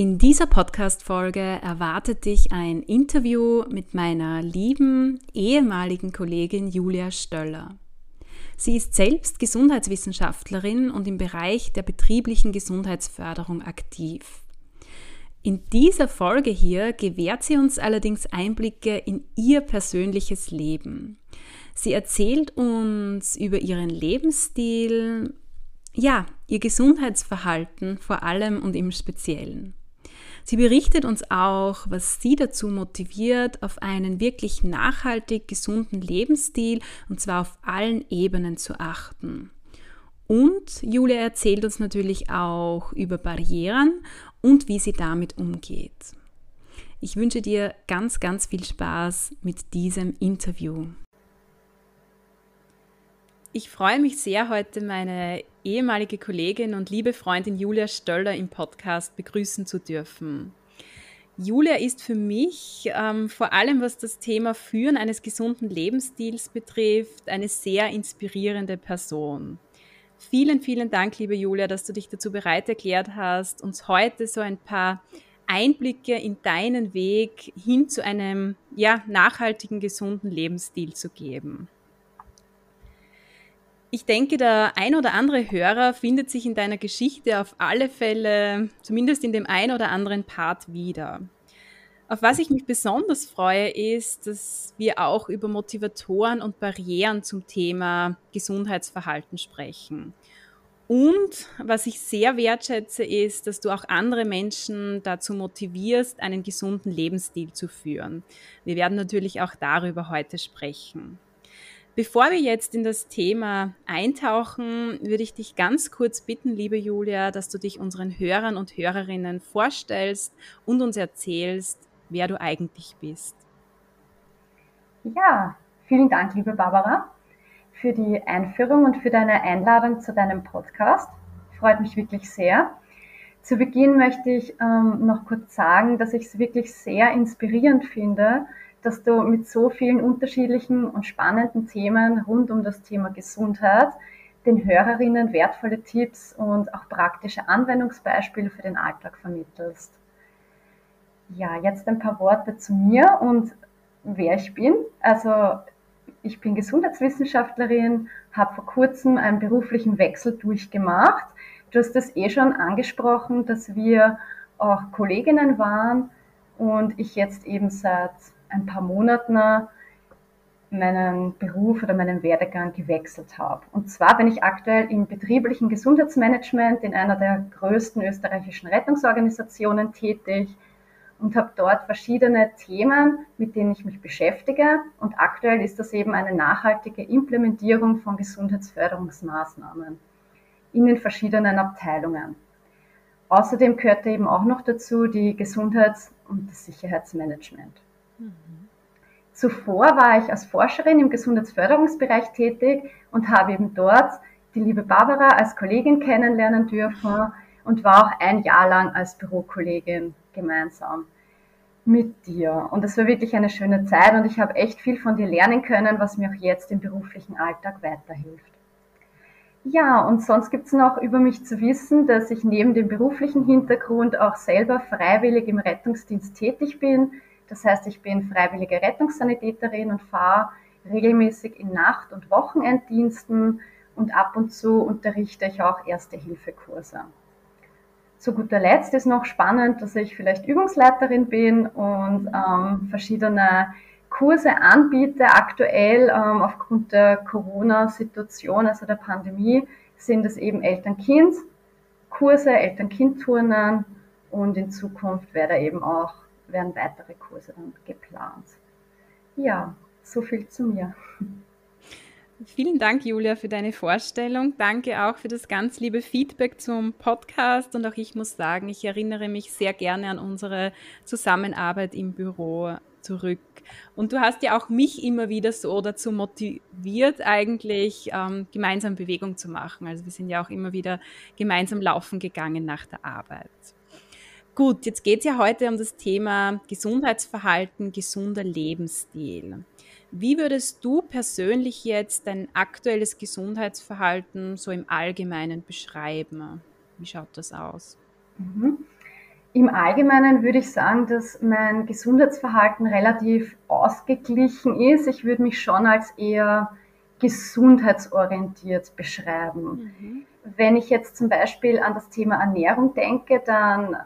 In dieser Podcast-Folge erwartet dich ein Interview mit meiner lieben ehemaligen Kollegin Julia Stöller. Sie ist selbst Gesundheitswissenschaftlerin und im Bereich der betrieblichen Gesundheitsförderung aktiv. In dieser Folge hier gewährt sie uns allerdings Einblicke in ihr persönliches Leben. Sie erzählt uns über ihren Lebensstil, ja, ihr Gesundheitsverhalten vor allem und im Speziellen. Sie berichtet uns auch, was sie dazu motiviert, auf einen wirklich nachhaltig gesunden Lebensstil und zwar auf allen Ebenen zu achten. Und Julia erzählt uns natürlich auch über Barrieren und wie sie damit umgeht. Ich wünsche dir ganz, ganz viel Spaß mit diesem Interview. Ich freue mich sehr, heute meine ehemalige Kollegin und liebe Freundin Julia Stöller im Podcast begrüßen zu dürfen. Julia ist für mich ähm, vor allem, was das Thema Führen eines gesunden Lebensstils betrifft, eine sehr inspirierende Person. Vielen, vielen Dank, liebe Julia, dass du dich dazu bereit erklärt hast, uns heute so ein paar Einblicke in deinen Weg hin zu einem ja, nachhaltigen, gesunden Lebensstil zu geben. Ich denke, der ein oder andere Hörer findet sich in deiner Geschichte auf alle Fälle, zumindest in dem ein oder anderen Part wieder. Auf was ich mich besonders freue, ist, dass wir auch über Motivatoren und Barrieren zum Thema Gesundheitsverhalten sprechen. Und was ich sehr wertschätze, ist, dass du auch andere Menschen dazu motivierst, einen gesunden Lebensstil zu führen. Wir werden natürlich auch darüber heute sprechen. Bevor wir jetzt in das Thema eintauchen, würde ich dich ganz kurz bitten, liebe Julia, dass du dich unseren Hörern und Hörerinnen vorstellst und uns erzählst, wer du eigentlich bist. Ja, vielen Dank, liebe Barbara, für die Einführung und für deine Einladung zu deinem Podcast. Freut mich wirklich sehr. Zu Beginn möchte ich ähm, noch kurz sagen, dass ich es wirklich sehr inspirierend finde, dass du mit so vielen unterschiedlichen und spannenden Themen rund um das Thema Gesundheit den Hörerinnen wertvolle Tipps und auch praktische Anwendungsbeispiele für den Alltag vermittelst. Ja, jetzt ein paar Worte zu mir und wer ich bin. Also ich bin Gesundheitswissenschaftlerin, habe vor kurzem einen beruflichen Wechsel durchgemacht. Du hast es eh schon angesprochen, dass wir auch Kolleginnen waren und ich jetzt eben seit ein paar Monaten meinen Beruf oder meinen Werdegang gewechselt habe. Und zwar bin ich aktuell im betrieblichen Gesundheitsmanagement in einer der größten österreichischen Rettungsorganisationen tätig und habe dort verschiedene Themen, mit denen ich mich beschäftige. Und aktuell ist das eben eine nachhaltige Implementierung von Gesundheitsförderungsmaßnahmen in den verschiedenen Abteilungen. Außerdem gehört eben auch noch dazu die Gesundheits- und das Sicherheitsmanagement. Zuvor war ich als Forscherin im Gesundheitsförderungsbereich tätig und habe eben dort die liebe Barbara als Kollegin kennenlernen dürfen und war auch ein Jahr lang als Bürokollegin gemeinsam mit dir. Und es war wirklich eine schöne Zeit und ich habe echt viel von dir lernen können, was mir auch jetzt im beruflichen Alltag weiterhilft. Ja, und sonst gibt es noch über mich zu wissen, dass ich neben dem beruflichen Hintergrund auch selber freiwillig im Rettungsdienst tätig bin, das heißt, ich bin freiwillige Rettungssanitäterin und fahre regelmäßig in Nacht- und Wochenenddiensten und ab und zu unterrichte ich auch Erste-Hilfe-Kurse. Zu guter Letzt ist noch spannend, dass ich vielleicht Übungsleiterin bin und ähm, verschiedene Kurse anbiete aktuell ähm, aufgrund der Corona-Situation, also der Pandemie, sind es eben Eltern-Kind-Kurse, Eltern-Kind-Turnen und in Zukunft werde eben auch, werden weitere Kurse dann geplant. Ja, so viel zu mir. Vielen Dank, Julia, für deine Vorstellung. Danke auch für das ganz liebe Feedback zum Podcast. Und auch ich muss sagen, ich erinnere mich sehr gerne an unsere Zusammenarbeit im Büro zurück. Und du hast ja auch mich immer wieder so dazu motiviert, eigentlich ähm, gemeinsam Bewegung zu machen. Also wir sind ja auch immer wieder gemeinsam laufen gegangen nach der Arbeit. Gut, jetzt geht es ja heute um das Thema Gesundheitsverhalten, gesunder Lebensstil. Wie würdest du persönlich jetzt dein aktuelles Gesundheitsverhalten so im Allgemeinen beschreiben? Wie schaut das aus? Mhm. Im Allgemeinen würde ich sagen, dass mein Gesundheitsverhalten relativ ausgeglichen ist. Ich würde mich schon als eher gesundheitsorientiert beschreiben. Mhm. Wenn ich jetzt zum Beispiel an das Thema Ernährung denke, dann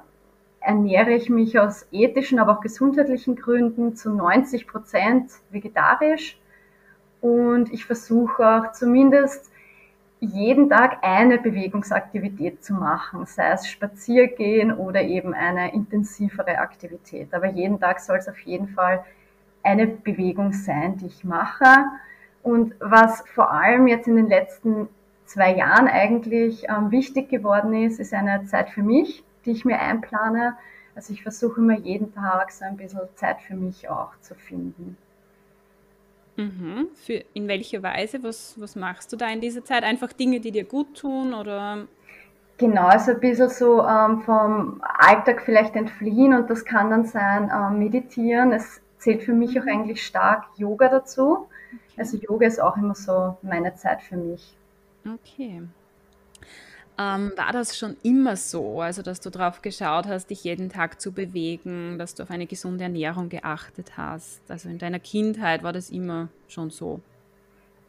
ernähre ich mich aus ethischen, aber auch gesundheitlichen Gründen zu 90 Prozent vegetarisch. Und ich versuche auch zumindest jeden Tag eine Bewegungsaktivität zu machen, sei es Spaziergehen oder eben eine intensivere Aktivität. Aber jeden Tag soll es auf jeden Fall eine Bewegung sein, die ich mache. Und was vor allem jetzt in den letzten zwei Jahren eigentlich ähm, wichtig geworden ist, ist eine Zeit für mich die ich mir einplane. Also ich versuche immer jeden Tag so ein bisschen Zeit für mich auch zu finden. Mhm. Für, in welcher Weise? Was, was machst du da in dieser Zeit? Einfach Dinge, die dir gut tun oder? Genau, also ein bisschen so ähm, vom Alltag vielleicht entfliehen und das kann dann sein ähm, meditieren. Es zählt für mich auch mhm. eigentlich stark Yoga dazu. Okay. Also Yoga ist auch immer so meine Zeit für mich. Okay. Ähm, war das schon immer so, also dass du darauf geschaut hast, dich jeden Tag zu bewegen, dass du auf eine gesunde Ernährung geachtet hast? Also in deiner Kindheit war das immer schon so?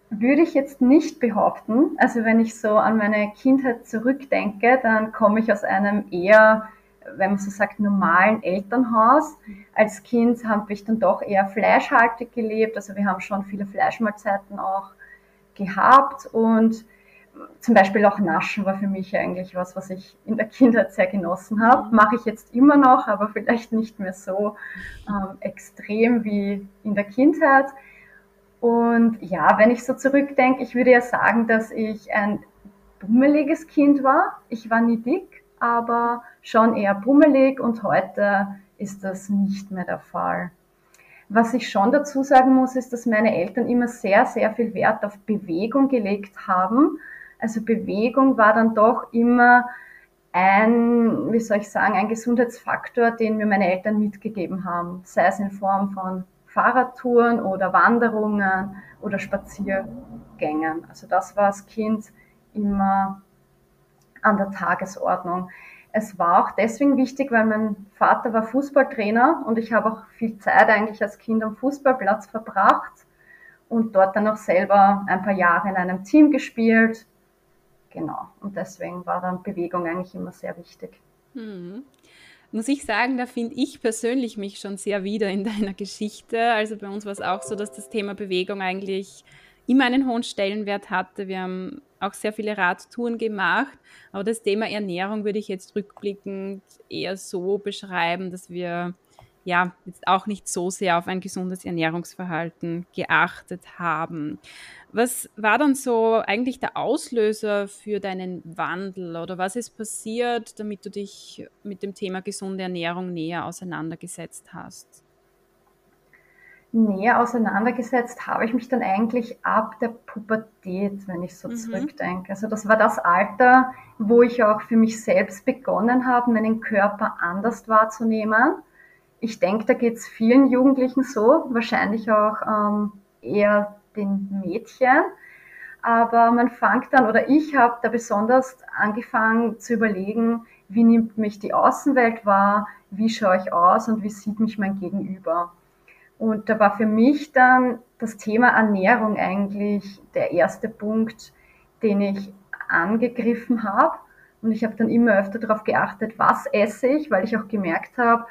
Würde ich jetzt nicht behaupten. Also wenn ich so an meine Kindheit zurückdenke, dann komme ich aus einem eher, wenn man so sagt, normalen Elternhaus. Als Kind habe ich dann doch eher fleischhaltig gelebt. Also wir haben schon viele Fleischmahlzeiten auch gehabt und zum Beispiel auch Naschen war für mich eigentlich was, was ich in der Kindheit sehr genossen habe. Mhm. Mache ich jetzt immer noch, aber vielleicht nicht mehr so ähm, extrem wie in der Kindheit. Und ja, wenn ich so zurückdenke, ich würde ja sagen, dass ich ein bummeliges Kind war. Ich war nie dick, aber schon eher bummelig und heute ist das nicht mehr der Fall. Was ich schon dazu sagen muss, ist, dass meine Eltern immer sehr, sehr viel Wert auf Bewegung gelegt haben also Bewegung war dann doch immer ein, wie soll ich sagen, ein Gesundheitsfaktor, den mir meine Eltern mitgegeben haben, sei es in Form von Fahrradtouren oder Wanderungen oder Spaziergängen. Also das war als Kind immer an der Tagesordnung. Es war auch deswegen wichtig, weil mein Vater war Fußballtrainer und ich habe auch viel Zeit eigentlich als Kind am Fußballplatz verbracht und dort dann auch selber ein paar Jahre in einem Team gespielt, Genau. Und deswegen war dann Bewegung eigentlich immer sehr wichtig. Hm. Muss ich sagen, da finde ich persönlich mich schon sehr wieder in deiner Geschichte. Also bei uns war es auch so, dass das Thema Bewegung eigentlich immer einen hohen Stellenwert hatte. Wir haben auch sehr viele Radtouren gemacht, aber das Thema Ernährung würde ich jetzt rückblickend eher so beschreiben, dass wir ja jetzt auch nicht so sehr auf ein gesundes Ernährungsverhalten geachtet haben. Was war dann so eigentlich der Auslöser für deinen Wandel oder was ist passiert, damit du dich mit dem Thema gesunde Ernährung näher auseinandergesetzt hast? Näher auseinandergesetzt habe ich mich dann eigentlich ab der Pubertät, wenn ich so mhm. zurückdenke. Also das war das Alter, wo ich auch für mich selbst begonnen habe, meinen Körper anders wahrzunehmen ich denke, da geht es vielen Jugendlichen so, wahrscheinlich auch ähm, eher den Mädchen. Aber man fängt dann, oder ich habe da besonders angefangen zu überlegen, wie nimmt mich die Außenwelt wahr, wie schaue ich aus und wie sieht mich mein Gegenüber. Und da war für mich dann das Thema Ernährung eigentlich der erste Punkt, den ich angegriffen habe. Und ich habe dann immer öfter darauf geachtet, was esse ich, weil ich auch gemerkt habe,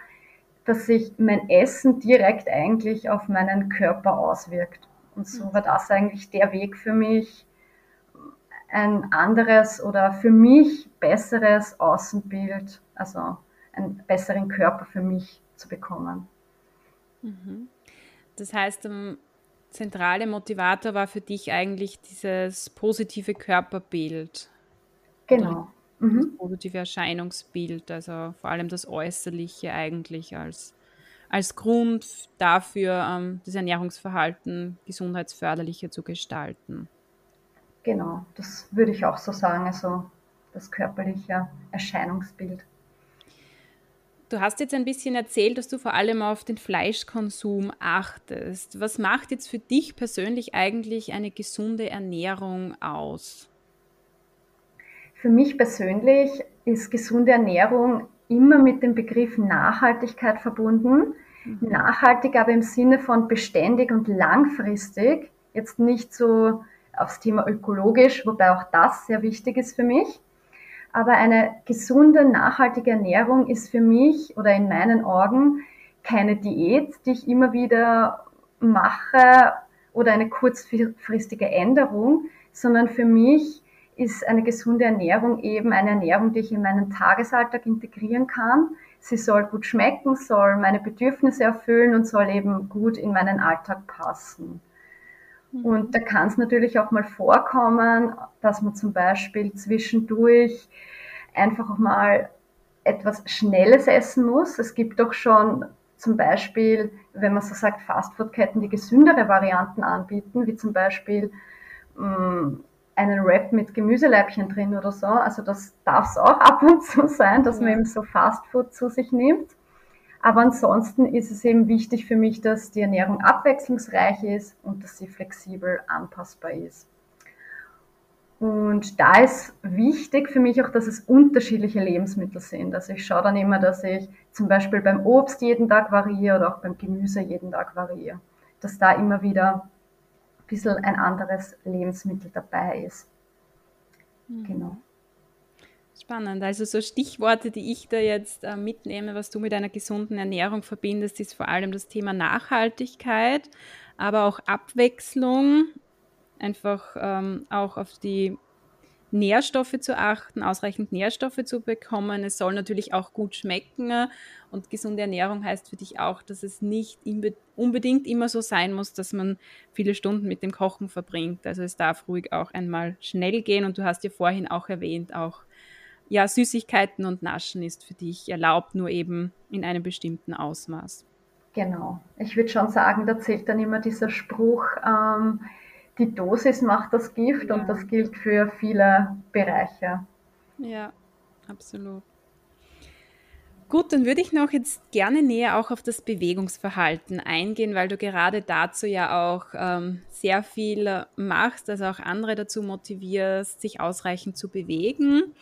dass sich mein Essen direkt eigentlich auf meinen Körper auswirkt. Und so war das eigentlich der Weg für mich, ein anderes oder für mich besseres Außenbild, also einen besseren Körper für mich zu bekommen. Mhm. Das heißt, der zentrale Motivator war für dich eigentlich dieses positive Körperbild. Genau. Mhm. Das positive Erscheinungsbild, also vor allem das Äußerliche eigentlich als, als Grund dafür, ähm, das Ernährungsverhalten gesundheitsförderlicher zu gestalten. Genau, das würde ich auch so sagen, also das körperliche Erscheinungsbild. Du hast jetzt ein bisschen erzählt, dass du vor allem auf den Fleischkonsum achtest. Was macht jetzt für dich persönlich eigentlich eine gesunde Ernährung aus? Für mich persönlich ist gesunde Ernährung immer mit dem Begriff Nachhaltigkeit verbunden. Mhm. Nachhaltig aber im Sinne von beständig und langfristig. Jetzt nicht so aufs Thema ökologisch, wobei auch das sehr wichtig ist für mich. Aber eine gesunde, nachhaltige Ernährung ist für mich oder in meinen Augen keine Diät, die ich immer wieder mache oder eine kurzfristige Änderung, sondern für mich ist eine gesunde Ernährung eben eine Ernährung, die ich in meinen Tagesalltag integrieren kann. Sie soll gut schmecken, soll meine Bedürfnisse erfüllen und soll eben gut in meinen Alltag passen. Mhm. Und da kann es natürlich auch mal vorkommen, dass man zum Beispiel zwischendurch einfach auch mal etwas Schnelles essen muss. Es gibt doch schon zum Beispiel, wenn man so sagt, Fastfood-Ketten, die gesündere Varianten anbieten, wie zum Beispiel mh, mm, einen Wrap mit Gemüseleibchen drin oder so. Also das darf es auch ab und zu sein, dass man eben so Fastfood zu sich nimmt. Aber ansonsten ist es eben wichtig für mich, dass die Ernährung abwechslungsreich ist und dass sie flexibel anpassbar ist. Und da ist wichtig für mich auch, dass es unterschiedliche Lebensmittel sind. Also ich schaue dann immer, dass ich zum Beispiel beim Obst jeden Tag variiere oder auch beim Gemüse jeden Tag variiere. Dass da immer wieder bisschen ein anderes Lebensmittel dabei ist. Mhm. Genau. Spannend. Also so Stichworte, die ich da jetzt äh, mitnehme, was du mit einer gesunden Ernährung verbindest, ist vor allem das Thema Nachhaltigkeit, aber auch Abwechslung, einfach ähm, auch auf die Nährstoffe zu achten, ausreichend Nährstoffe zu bekommen. Es soll natürlich auch gut schmecken und gesunde Ernährung heißt für dich auch, dass es nicht unbedingt immer so sein muss, dass man viele Stunden mit dem Kochen verbringt. Also es darf ruhig auch einmal schnell gehen und du hast ja vorhin auch erwähnt, auch ja, Süßigkeiten und Naschen ist für dich erlaubt, nur eben in einem bestimmten Ausmaß. Genau. Ich würde schon sagen, da zählt dann immer dieser Spruch, ähm, die Dosis macht das Gift ja. und das gilt für viele Bereiche. Ja, absolut. Gut, dann würde ich noch jetzt gerne näher auch auf das Bewegungsverhalten eingehen, weil du gerade dazu ja auch ähm, sehr viel machst, also auch andere dazu motivierst, sich ausreichend zu bewegen.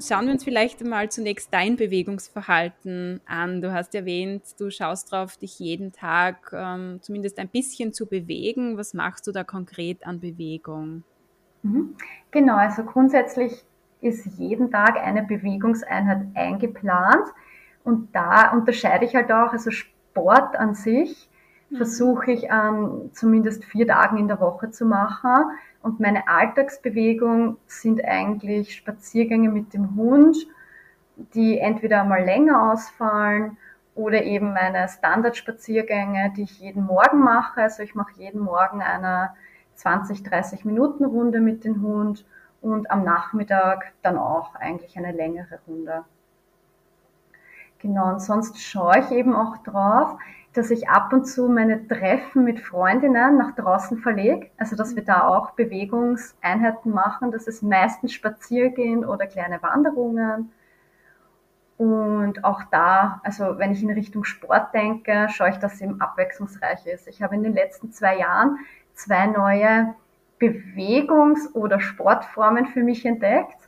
Schauen wir uns vielleicht mal zunächst dein Bewegungsverhalten an. Du hast erwähnt, du schaust darauf, dich jeden Tag ähm, zumindest ein bisschen zu bewegen. Was machst du da konkret an Bewegung? Mhm. Genau, also grundsätzlich ist jeden Tag eine Bewegungseinheit eingeplant und da unterscheide ich halt auch, also Sport an sich mhm. versuche ich an zumindest vier Tagen in der Woche zu machen und meine Alltagsbewegung sind eigentlich Spaziergänge mit dem Hund, die entweder mal länger ausfallen oder eben meine Standardspaziergänge, die ich jeden Morgen mache. Also ich mache jeden Morgen eine 20, 30 Minuten Runde mit dem Hund und am Nachmittag dann auch eigentlich eine längere Runde. Genau, und sonst schaue ich eben auch drauf, dass ich ab und zu meine Treffen mit Freundinnen nach draußen verlege. Also, dass wir da auch Bewegungseinheiten machen. Das ist meistens Spaziergehen oder kleine Wanderungen. Und auch da, also wenn ich in Richtung Sport denke, schaue ich, dass es eben abwechslungsreich ist. Ich habe in den letzten zwei Jahren zwei neue Bewegungs- oder Sportformen für mich entdeckt.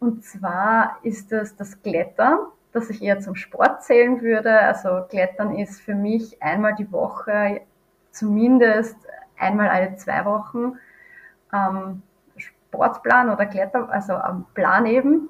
Und zwar ist das das Klettern das ich eher zum Sport zählen würde. Also Klettern ist für mich einmal die Woche, zumindest einmal alle zwei Wochen, ähm, Sportplan oder Kletter, also am Plan eben.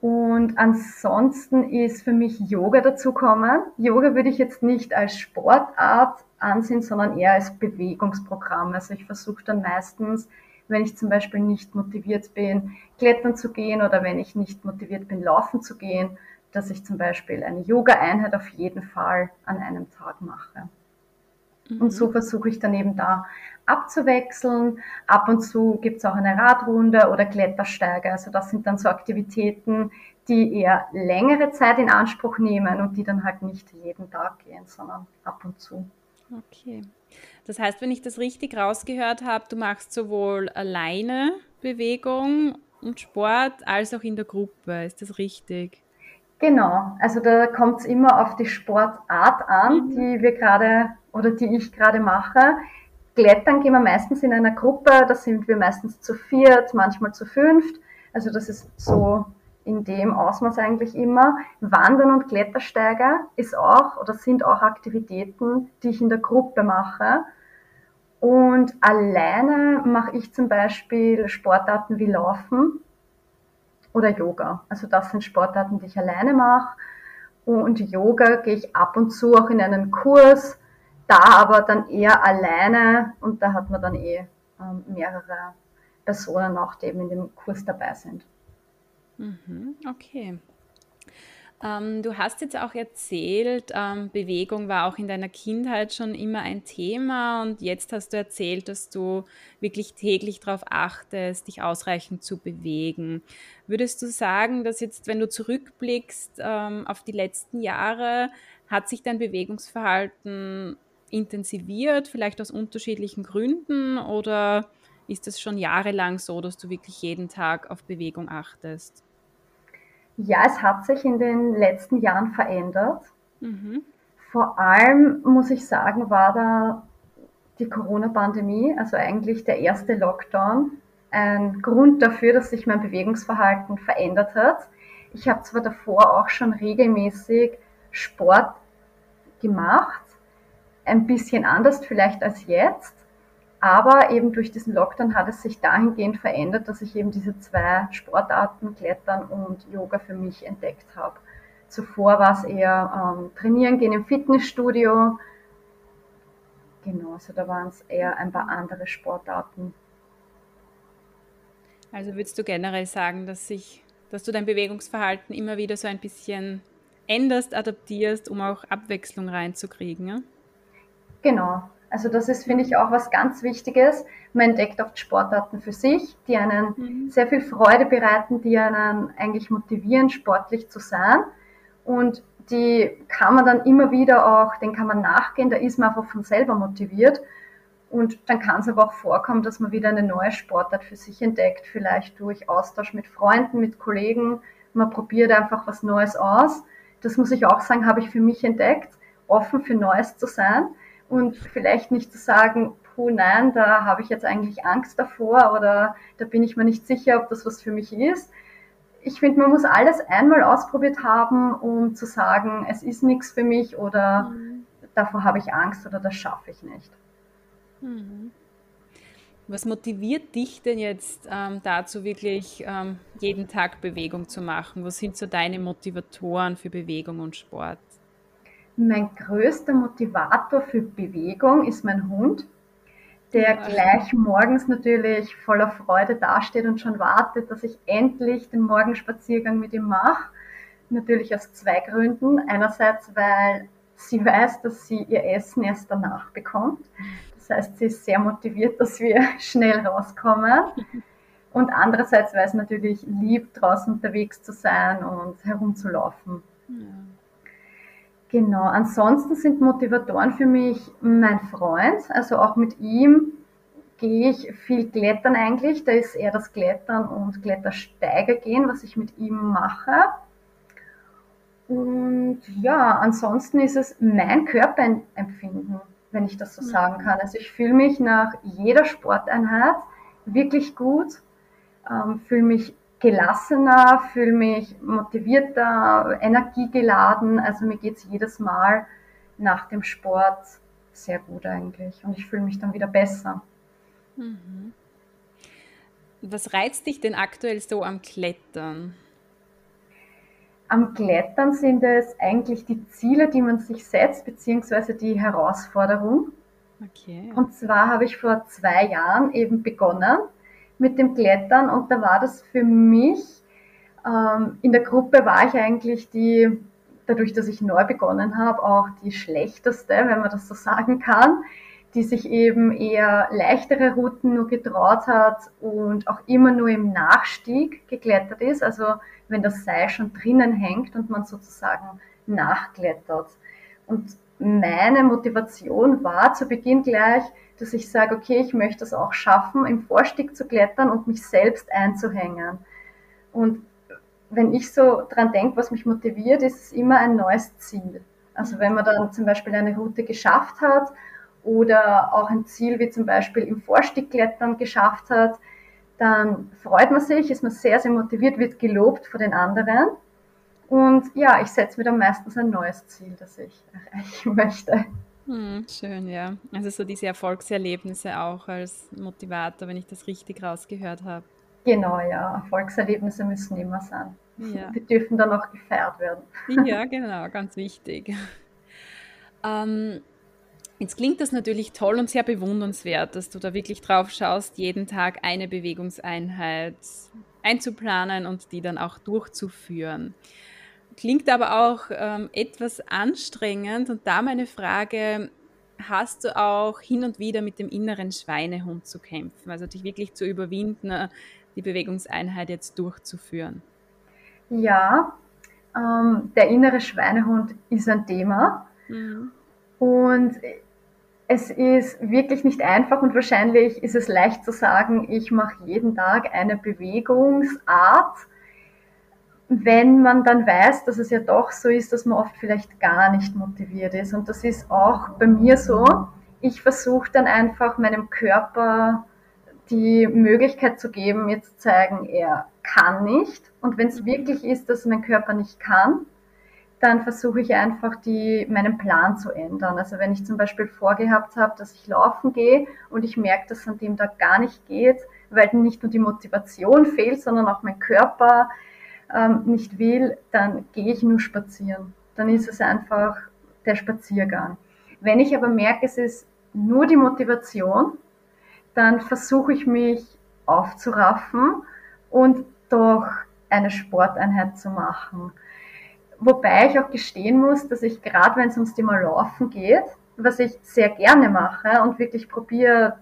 Und ansonsten ist für mich Yoga dazukommen. Yoga würde ich jetzt nicht als Sportart ansehen, sondern eher als Bewegungsprogramm. Also ich versuche dann meistens, wenn ich zum Beispiel nicht motiviert bin, klettern zu gehen oder wenn ich nicht motiviert bin, laufen zu gehen, dass ich zum Beispiel eine Yoga-Einheit auf jeden Fall an einem Tag mache. Mhm. Und so versuche ich dann eben da abzuwechseln. Ab und zu gibt es auch eine Radrunde oder Klettersteige. Also das sind dann so Aktivitäten, die eher längere Zeit in Anspruch nehmen und die dann halt nicht jeden Tag gehen, sondern ab und zu. Okay. Das heißt, wenn ich das richtig rausgehört habe, du machst sowohl alleine Bewegung und Sport als auch in der Gruppe. Ist das richtig? Genau, also da kommt es immer auf die Sportart an, mhm. die wir gerade oder die ich gerade mache. Klettern gehen wir meistens in einer Gruppe, da sind wir meistens zu viert, manchmal zu fünft. Also das ist so in dem Ausmaß eigentlich immer. Wandern und Klettersteiger ist auch oder sind auch Aktivitäten, die ich in der Gruppe mache. Und alleine mache ich zum Beispiel Sportarten wie Laufen oder Yoga. Also das sind Sportarten, die ich alleine mache. Und Yoga gehe ich ab und zu auch in einen Kurs, da aber dann eher alleine und da hat man dann eh ähm, mehrere Personen auch, die eben in dem Kurs dabei sind. Mhm, okay. Ähm, du hast jetzt auch erzählt, ähm, Bewegung war auch in deiner Kindheit schon immer ein Thema und jetzt hast du erzählt, dass du wirklich täglich darauf achtest, dich ausreichend zu bewegen. Würdest du sagen, dass jetzt, wenn du zurückblickst ähm, auf die letzten Jahre, hat sich dein Bewegungsverhalten intensiviert, vielleicht aus unterschiedlichen Gründen oder ist es schon jahrelang so, dass du wirklich jeden Tag auf Bewegung achtest? Ja, es hat sich in den letzten Jahren verändert. Mhm. Vor allem, muss ich sagen, war da die Corona-Pandemie, also eigentlich der erste Lockdown, ein Grund dafür, dass sich mein Bewegungsverhalten verändert hat. Ich habe zwar davor auch schon regelmäßig Sport gemacht, ein bisschen anders vielleicht als jetzt, aber eben durch diesen Lockdown hat es sich dahingehend verändert, dass ich eben diese zwei Sportarten, Klettern und Yoga für mich entdeckt habe. Zuvor war es eher ähm, Trainieren gehen im Fitnessstudio. Genau, also da waren es eher ein paar andere Sportarten. Also würdest du generell sagen, dass sich, dass du dein Bewegungsverhalten immer wieder so ein bisschen änderst, adaptierst, um auch Abwechslung reinzukriegen? Ja? Genau, also das ist, finde ich, auch was ganz Wichtiges. Man entdeckt oft Sportarten für sich, die einen mhm. sehr viel Freude bereiten, die einen eigentlich motivieren, sportlich zu sein. Und die kann man dann immer wieder auch, den kann man nachgehen, da ist man einfach von selber motiviert. Und dann kann es aber auch vorkommen, dass man wieder eine neue Sportart für sich entdeckt, vielleicht durch Austausch mit Freunden, mit Kollegen. Man probiert einfach was Neues aus. Das muss ich auch sagen, habe ich für mich entdeckt, offen für Neues zu sein und vielleicht nicht zu sagen, puh, nein, da habe ich jetzt eigentlich Angst davor oder da bin ich mir nicht sicher, ob das was für mich ist. Ich finde, man muss alles einmal ausprobiert haben, um zu sagen, es ist nichts für mich oder mhm. davor habe ich Angst oder das schaffe ich nicht. Mhm. Was motiviert dich denn jetzt ähm, dazu, wirklich ähm, jeden Tag Bewegung zu machen? Was sind so deine Motivatoren für Bewegung und Sport? Mein größter Motivator für Bewegung ist mein Hund, der gleich morgens natürlich voller Freude dasteht und schon wartet, dass ich endlich den Morgenspaziergang mit ihm mache. Natürlich aus zwei Gründen. Einerseits, weil sie weiß, dass sie ihr Essen erst danach bekommt. Das heißt, sie ist sehr motiviert, dass wir schnell rauskommen. Und andererseits, weil es natürlich liebt, draußen unterwegs zu sein und herumzulaufen. Ja. Genau, ansonsten sind Motivatoren für mich mein Freund, also auch mit ihm gehe ich viel klettern eigentlich, da ist eher das Klettern und Klettersteiger gehen, was ich mit ihm mache. Und ja, ansonsten ist es mein Körperempfinden, wenn ich das so sagen kann. Also ich fühle mich nach jeder Sporteinheit wirklich gut, ähm, fühle mich gelassener, fühle mich motivierter, energiegeladen. Also mir geht es jedes Mal nach dem Sport sehr gut eigentlich und ich fühle mich dann wieder besser. Mhm. Was reizt dich denn aktuell so am Klettern? am Klettern sind es eigentlich die Ziele, die man sich setzt, beziehungsweise die Herausforderung. Okay. Und zwar habe ich vor zwei Jahren eben begonnen mit dem Klettern und da war das für mich, ähm, in der Gruppe war ich eigentlich die, dadurch, dass ich neu begonnen habe, auch die schlechteste, wenn man das so sagen kann, die sich eben eher leichtere Routen nur getraut hat und auch immer nur im Nachstieg geklettert ist, also wenn das Seil schon drinnen hängt und man sozusagen nachklettert. Und meine Motivation war zu Beginn gleich, dass ich sage, okay, ich möchte es auch schaffen, im Vorstieg zu klettern und mich selbst einzuhängen. Und wenn ich so dran denke, was mich motiviert, ist es immer ein neues Ziel. Also wenn man dann zum Beispiel eine Route geschafft hat oder auch ein Ziel wie zum Beispiel im Vorstieg klettern geschafft hat, dann freut man sich, ist man sehr, sehr motiviert, wird gelobt von den anderen. Und ja, ich setze mir dann meistens ein neues Ziel, das ich erreichen möchte. Hm, schön, ja. Also so diese Erfolgserlebnisse auch als Motivator, wenn ich das richtig rausgehört habe. Genau, ja. Erfolgserlebnisse müssen immer sein. Ja. Die dürfen dann auch gefeiert werden. Ja, genau, ganz wichtig. Ähm, Jetzt klingt das natürlich toll und sehr bewundernswert, dass du da wirklich drauf schaust, jeden Tag eine Bewegungseinheit einzuplanen und die dann auch durchzuführen. Klingt aber auch ähm, etwas anstrengend und da meine Frage, hast du auch hin und wieder mit dem inneren Schweinehund zu kämpfen, also dich wirklich zu überwinden, die Bewegungseinheit jetzt durchzuführen? Ja, ähm, der innere Schweinehund ist ein Thema. Mhm. Und es ist wirklich nicht einfach und wahrscheinlich ist es leicht zu sagen, ich mache jeden Tag eine Bewegungsart, wenn man dann weiß, dass es ja doch so ist, dass man oft vielleicht gar nicht motiviert ist. Und das ist auch bei mir so. Ich versuche dann einfach meinem Körper die Möglichkeit zu geben, mir zu zeigen, er kann nicht. Und wenn es wirklich ist, dass mein Körper nicht kann, dann versuche ich einfach die, meinen Plan zu ändern. Also wenn ich zum Beispiel vorgehabt habe, dass ich laufen gehe und ich merke, dass es an dem Tag gar nicht geht, weil nicht nur die Motivation fehlt, sondern auch mein Körper ähm, nicht will, dann gehe ich nur spazieren. Dann ist es einfach der Spaziergang. Wenn ich aber merke, es ist nur die Motivation, dann versuche ich mich aufzuraffen und doch eine Sporteinheit zu machen. Wobei ich auch gestehen muss, dass ich gerade, wenn es ums Thema Laufen geht, was ich sehr gerne mache und wirklich probiere,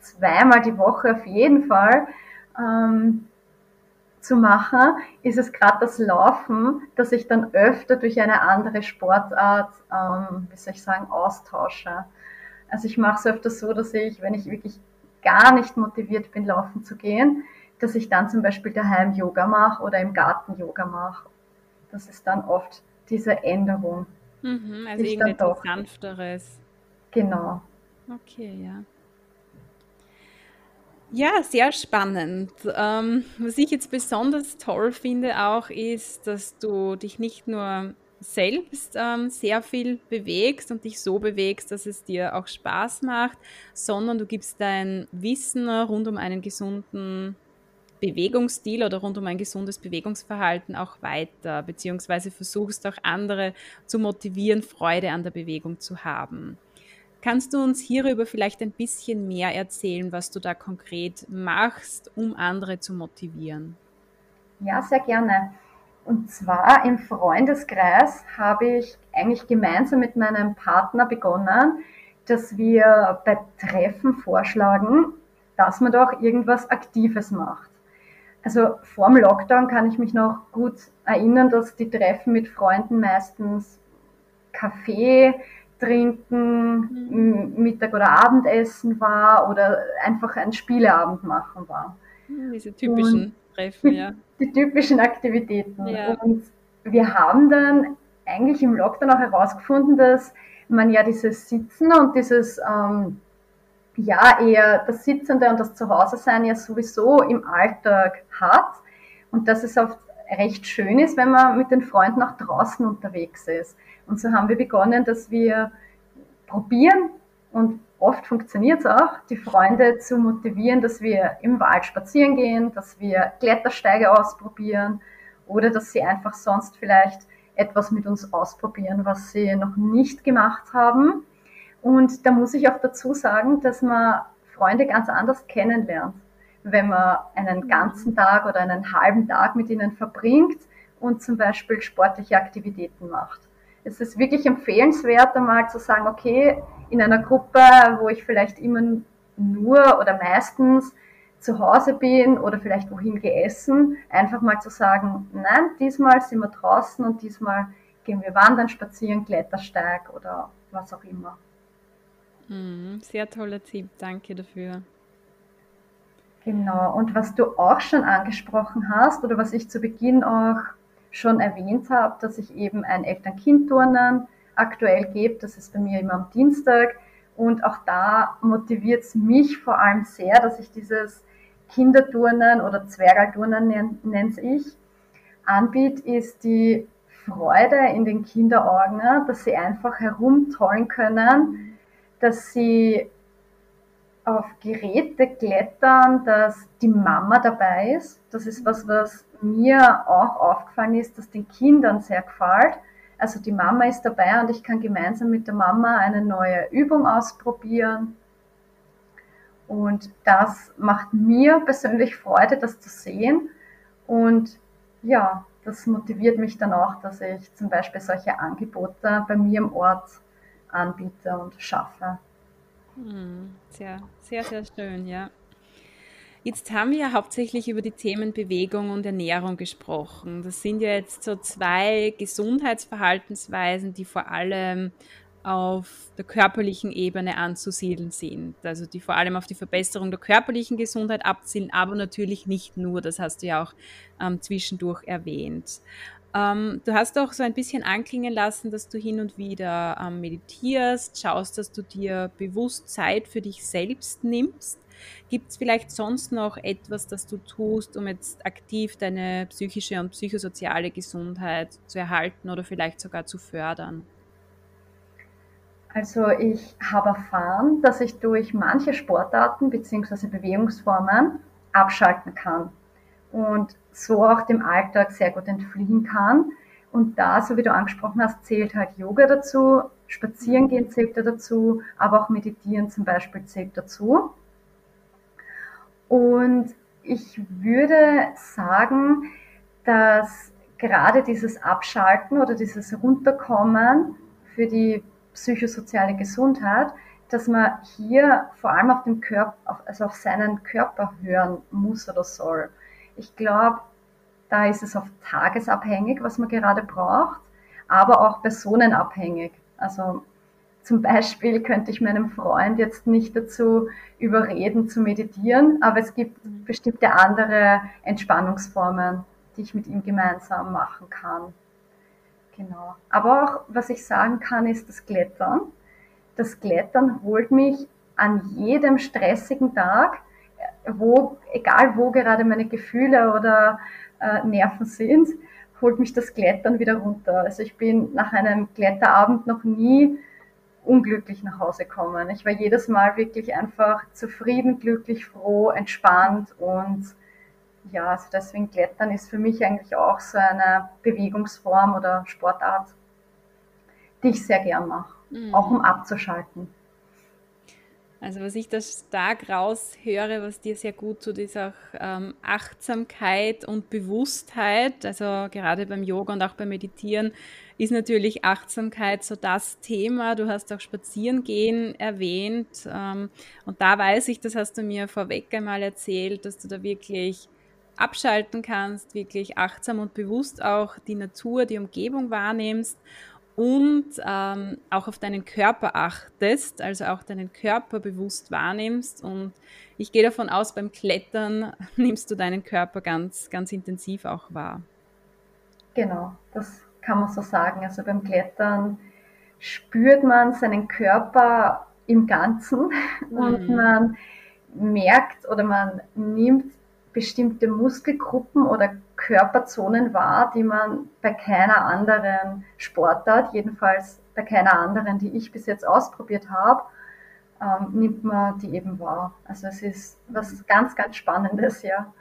zweimal die Woche auf jeden Fall ähm, zu machen, ist es gerade das Laufen, dass ich dann öfter durch eine andere Sportart, ähm, wie soll ich sagen, austausche. Also ich mache es öfter so, dass ich, wenn ich wirklich gar nicht motiviert bin, laufen zu gehen, dass ich dann zum Beispiel daheim Yoga mache oder im Garten Yoga mache das ist dann oft diese Änderung. Mhm, also irgendetwas Sanfteres. Genau. Okay, ja. Ja, sehr spannend. Ähm, was ich jetzt besonders toll finde auch ist, dass du dich nicht nur selbst ähm, sehr viel bewegst und dich so bewegst, dass es dir auch Spaß macht, sondern du gibst dein Wissen rund um einen gesunden Bewegungsstil oder rund um ein gesundes Bewegungsverhalten auch weiter, beziehungsweise versuchst auch andere zu motivieren, Freude an der Bewegung zu haben. Kannst du uns hierüber vielleicht ein bisschen mehr erzählen, was du da konkret machst, um andere zu motivieren? Ja, sehr gerne. Und zwar im Freundeskreis habe ich eigentlich gemeinsam mit meinem Partner begonnen, dass wir bei Treffen vorschlagen, dass man doch irgendwas Aktives macht. Also vor dem Lockdown kann ich mich noch gut erinnern, dass die Treffen mit Freunden meistens Kaffee trinken, mhm. Mittag- oder Abendessen war oder einfach ein Spieleabend machen war. Diese typischen Und Treffen, ja. Die typischen Aktivitäten. Ja. Und wir haben dann eigentlich im Lockdown auch herausgefunden, dass man ja dieses Sitzen und dieses ähm, ja eher das Sitzende und das Zuhause-Sein ja sowieso im Alltag hat und dass es oft recht schön ist, wenn man mit den Freunden auch draußen unterwegs ist. Und so haben wir begonnen, dass wir probieren und oft funktioniert es auch, die Freunde zu motivieren, dass wir im Wald spazieren gehen, dass wir Klettersteige ausprobieren oder dass sie einfach sonst vielleicht etwas mit uns ausprobieren, was sie noch nicht gemacht haben. Und da muss ich auch dazu sagen, dass man Freunde ganz anders kennenlernt, wenn man einen mhm. ganzen Tag oder einen halben Tag mit ihnen verbringt und zum Beispiel sportliche Aktivitäten macht. Es ist wirklich empfehlenswert, einmal zu sagen, okay, in einer Gruppe, wo ich vielleicht immer nur oder meistens zu Hause bin oder vielleicht wohin geessen, einfach mal zu sagen, nein, diesmal sind wir draußen und diesmal gehen wir wandern, spazieren, Klettersteig oder was auch immer. Mhm, sehr toller Tipp, danke dafür. Genau, und was du auch schon angesprochen hast oder was ich zu Beginn auch schon erwähnt habe, dass ich eben ein Eltern-Kind-Turnen aktuell gebe, das ist bei mir immer am Dienstag. Und auch da motiviert es mich vor allem sehr, dass ich dieses Kinderturnen oder Zwergalturnen nennt ich, anbiete, ist die Freude in den Kinderaugen, dass sie einfach herumtollen können, dass sie auf Geräte klettern, dass die Mama dabei ist. Das ist was, was mir auch aufgefallen ist, dass den Kindern sehr gefällt. Also die Mama ist dabei und ich kann gemeinsam mit der Mama eine neue Übung ausprobieren. Und das macht mir persönlich Freude, das zu sehen. Und ja, das motiviert mich dann auch, dass ich zum Beispiel solche Angebote bei mir im Ort anbiete und schaffe. Hm, sehr, sehr, sehr schön, ja. Jetzt haben wir ja hauptsächlich über die Themen Bewegung und Ernährung gesprochen. Das sind ja jetzt so zwei Gesundheitsverhaltensweisen, die vor allem auf der körperlichen Ebene anzusiedeln sind. Also die vor allem auf die Verbesserung der körperlichen Gesundheit abzielen, aber natürlich nicht nur, das hast du ja auch ähm, zwischendurch erwähnt. Ähm, du hast auch so ein bisschen anklingen lassen, dass du hin und wieder ähm, meditierst, schaust, dass du dir bewusst Zeit für dich selbst nimmst. Gibt es vielleicht sonst noch etwas, das du tust, um jetzt aktiv deine psychische und psychosoziale Gesundheit zu erhalten oder vielleicht sogar zu fördern? Also ich habe erfahren, dass ich durch manche Sportarten bzw. Bewegungsformen abschalten kann und so auch dem Alltag sehr gut entfliehen kann. Und da, so wie du angesprochen hast, zählt halt Yoga dazu, Spazierengehen zählt da dazu, aber auch Meditieren zum Beispiel zählt dazu. Und ich würde sagen, dass gerade dieses Abschalten oder dieses Runterkommen für die psychosoziale Gesundheit, dass man hier vor allem auf den Körper, also auf seinen Körper hören muss oder soll. Ich glaube, da ist es oft tagesabhängig, was man gerade braucht, aber auch personenabhängig. Also zum Beispiel könnte ich meinem Freund jetzt nicht dazu überreden zu meditieren, aber es gibt bestimmte andere Entspannungsformen, die ich mit ihm gemeinsam machen kann. Genau. Aber auch, was ich sagen kann, ist das Klettern. Das Klettern holt mich an jedem stressigen Tag, wo, egal wo gerade meine Gefühle oder äh, Nerven sind, holt mich das Klettern wieder runter. Also ich bin nach einem Kletterabend noch nie unglücklich nach Hause gekommen. Ich war jedes Mal wirklich einfach zufrieden, glücklich, froh, entspannt und ja, also deswegen Klettern ist für mich eigentlich auch so eine Bewegungsform oder Sportart, die ich sehr gern mache, mhm. auch um abzuschalten. Also was ich da stark raushöre, was dir sehr gut tut, ist auch ähm, Achtsamkeit und Bewusstheit. Also gerade beim Yoga und auch beim Meditieren ist natürlich Achtsamkeit so das Thema. Du hast auch Spazierengehen erwähnt. Ähm, und da weiß ich, das hast du mir vorweg einmal erzählt, dass du da wirklich abschalten kannst, wirklich achtsam und bewusst auch die Natur, die Umgebung wahrnimmst und ähm, auch auf deinen Körper achtest, also auch deinen Körper bewusst wahrnimmst. Und ich gehe davon aus, beim Klettern nimmst du deinen Körper ganz, ganz intensiv auch wahr. Genau, das kann man so sagen. Also beim Klettern spürt man seinen Körper im Ganzen mhm. und man merkt oder man nimmt bestimmte Muskelgruppen oder Körperzonen wahr, die man bei keiner anderen Sportart, jedenfalls bei keiner anderen, die ich bis jetzt ausprobiert habe, ähm, nimmt man die eben wahr. Also es ist was ganz, ganz Spannendes, ja.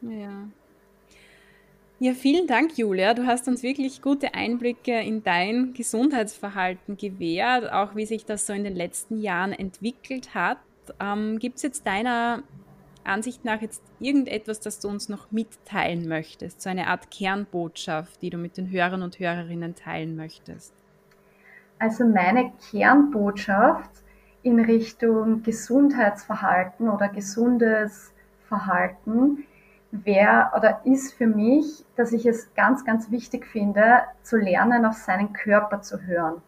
Ja. Ja, vielen Dank, Julia. Du hast uns wirklich gute Einblicke in dein Gesundheitsverhalten gewährt, auch wie sich das so in den letzten Jahren entwickelt hat. Ähm, Gibt es jetzt deiner Ansicht nach jetzt irgendetwas, das du uns noch mitteilen möchtest? So eine Art Kernbotschaft, die du mit den Hörern und Hörerinnen teilen möchtest? Also meine Kernbotschaft in Richtung Gesundheitsverhalten oder gesundes Verhalten wäre oder ist für mich, dass ich es ganz, ganz wichtig finde, zu lernen, auf seinen Körper zu hören.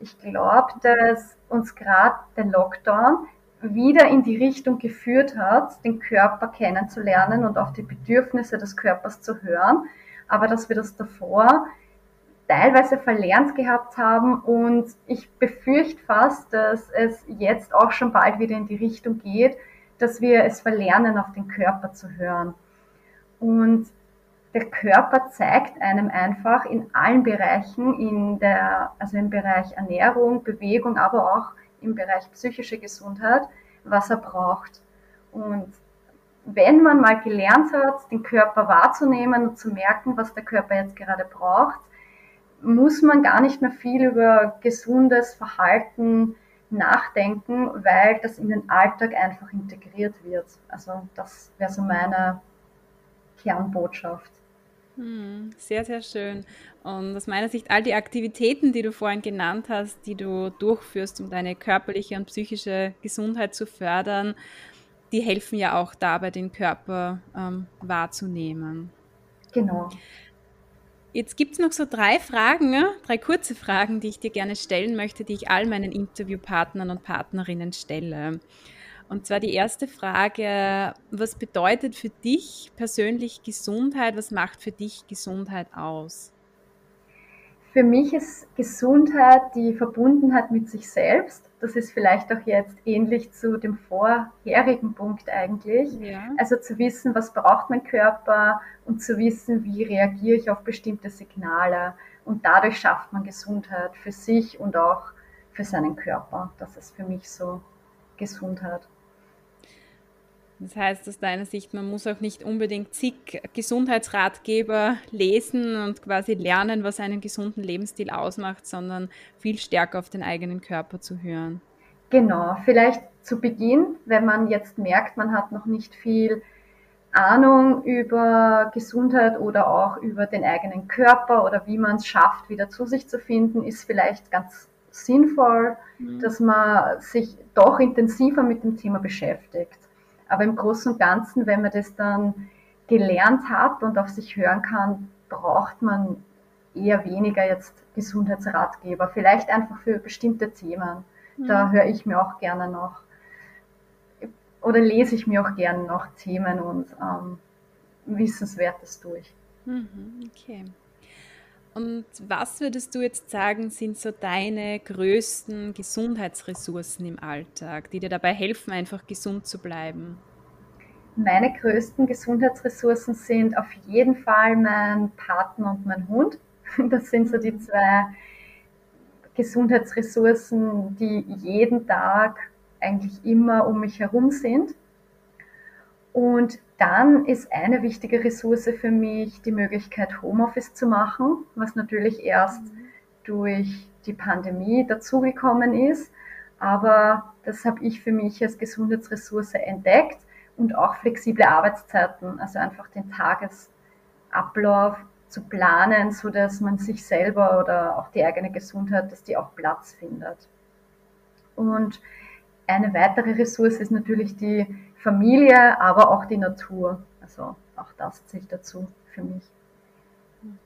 Ich glaube, dass uns gerade der Lockdown wieder in die Richtung geführt hat, den Körper kennenzulernen und auf die Bedürfnisse des Körpers zu hören, aber dass wir das davor teilweise verlernt gehabt haben und ich befürchte fast, dass es jetzt auch schon bald wieder in die Richtung geht, dass wir es verlernen, auf den Körper zu hören. Und der Körper zeigt einem einfach in allen Bereichen, in der, also im Bereich Ernährung, Bewegung, aber auch im Bereich psychische Gesundheit, was er braucht. Und wenn man mal gelernt hat, den Körper wahrzunehmen und zu merken, was der Körper jetzt gerade braucht, muss man gar nicht mehr viel über gesundes Verhalten nachdenken, weil das in den Alltag einfach integriert wird. Also das wäre so meine Kernbotschaft. Hm, sehr, sehr schön. Und aus meiner Sicht, all die Aktivitäten, die du vorhin genannt hast, die du durchführst, um deine körperliche und psychische Gesundheit zu fördern, die helfen ja auch dabei, den Körper ähm, wahrzunehmen. Genau. Jetzt gibt es noch so drei Fragen, drei kurze Fragen, die ich dir gerne stellen möchte, die ich all meinen Interviewpartnern und Partnerinnen stelle. Und zwar die erste Frage, was bedeutet für dich persönlich Gesundheit? Was macht für dich Gesundheit aus? Für mich ist Gesundheit die Verbundenheit mit sich selbst. Das ist vielleicht auch jetzt ähnlich zu dem vorherigen Punkt eigentlich. Ja. Also zu wissen, was braucht mein Körper und zu wissen, wie reagiere ich auf bestimmte Signale. Und dadurch schafft man Gesundheit für sich und auch für seinen Körper. Das ist für mich so Gesundheit. Das heißt aus deiner Sicht, man muss auch nicht unbedingt zig Gesundheitsratgeber lesen und quasi lernen, was einen gesunden Lebensstil ausmacht, sondern viel stärker auf den eigenen Körper zu hören. Genau, vielleicht zu Beginn, wenn man jetzt merkt, man hat noch nicht viel Ahnung über Gesundheit oder auch über den eigenen Körper oder wie man es schafft, wieder zu sich zu finden, ist vielleicht ganz sinnvoll, mhm. dass man sich doch intensiver mit dem Thema beschäftigt. Aber im Großen und Ganzen, wenn man das dann gelernt hat und auf sich hören kann, braucht man eher weniger jetzt Gesundheitsratgeber. Vielleicht einfach für bestimmte Themen. Mhm. Da höre ich mir auch gerne noch oder lese ich mir auch gerne noch Themen und ähm, Wissenswertes durch. Mhm, okay. Und was würdest du jetzt sagen, sind so deine größten Gesundheitsressourcen im Alltag, die dir dabei helfen, einfach gesund zu bleiben? Meine größten Gesundheitsressourcen sind auf jeden Fall mein Partner und mein Hund. Das sind so die zwei Gesundheitsressourcen, die jeden Tag eigentlich immer um mich herum sind. Und dann ist eine wichtige Ressource für mich die Möglichkeit, Homeoffice zu machen, was natürlich erst mhm. durch die Pandemie dazugekommen ist. Aber das habe ich für mich als Gesundheitsressource entdeckt und auch flexible Arbeitszeiten, also einfach den Tagesablauf zu planen, so dass man sich selber oder auch die eigene Gesundheit, dass die auch Platz findet. Und eine weitere Ressource ist natürlich die Familie, aber auch die Natur. Also auch das zählt dazu für mich.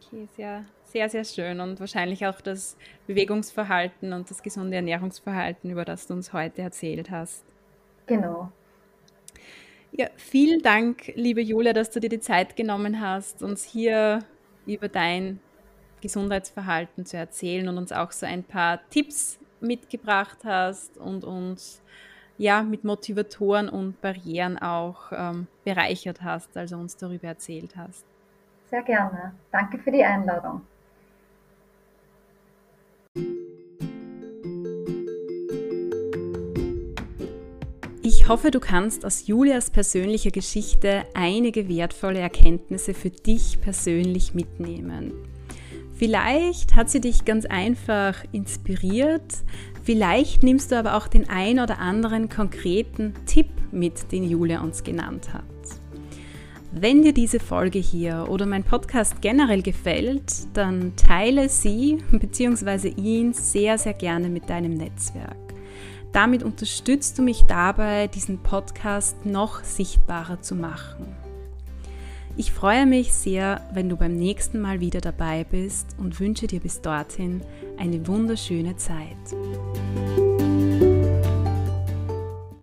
Okay, sehr, sehr, sehr schön und wahrscheinlich auch das Bewegungsverhalten und das gesunde Ernährungsverhalten, über das du uns heute erzählt hast. Genau. Ja, vielen Dank, liebe Julia, dass du dir die Zeit genommen hast, uns hier über dein Gesundheitsverhalten zu erzählen und uns auch so ein paar Tipps mitgebracht hast und uns ja mit Motivatoren und Barrieren auch ähm, bereichert hast, also uns darüber erzählt hast. Sehr gerne. Danke für die Einladung. Ich hoffe, du kannst aus Julias persönlicher Geschichte einige wertvolle Erkenntnisse für dich persönlich mitnehmen. Vielleicht hat sie dich ganz einfach inspiriert, vielleicht nimmst du aber auch den ein oder anderen konkreten Tipp mit, den Julia uns genannt hat. Wenn dir diese Folge hier oder mein Podcast generell gefällt, dann teile sie bzw. ihn sehr, sehr gerne mit deinem Netzwerk. Damit unterstützt du mich dabei, diesen Podcast noch sichtbarer zu machen. Ich freue mich sehr, wenn du beim nächsten Mal wieder dabei bist und wünsche dir bis dorthin eine wunderschöne Zeit.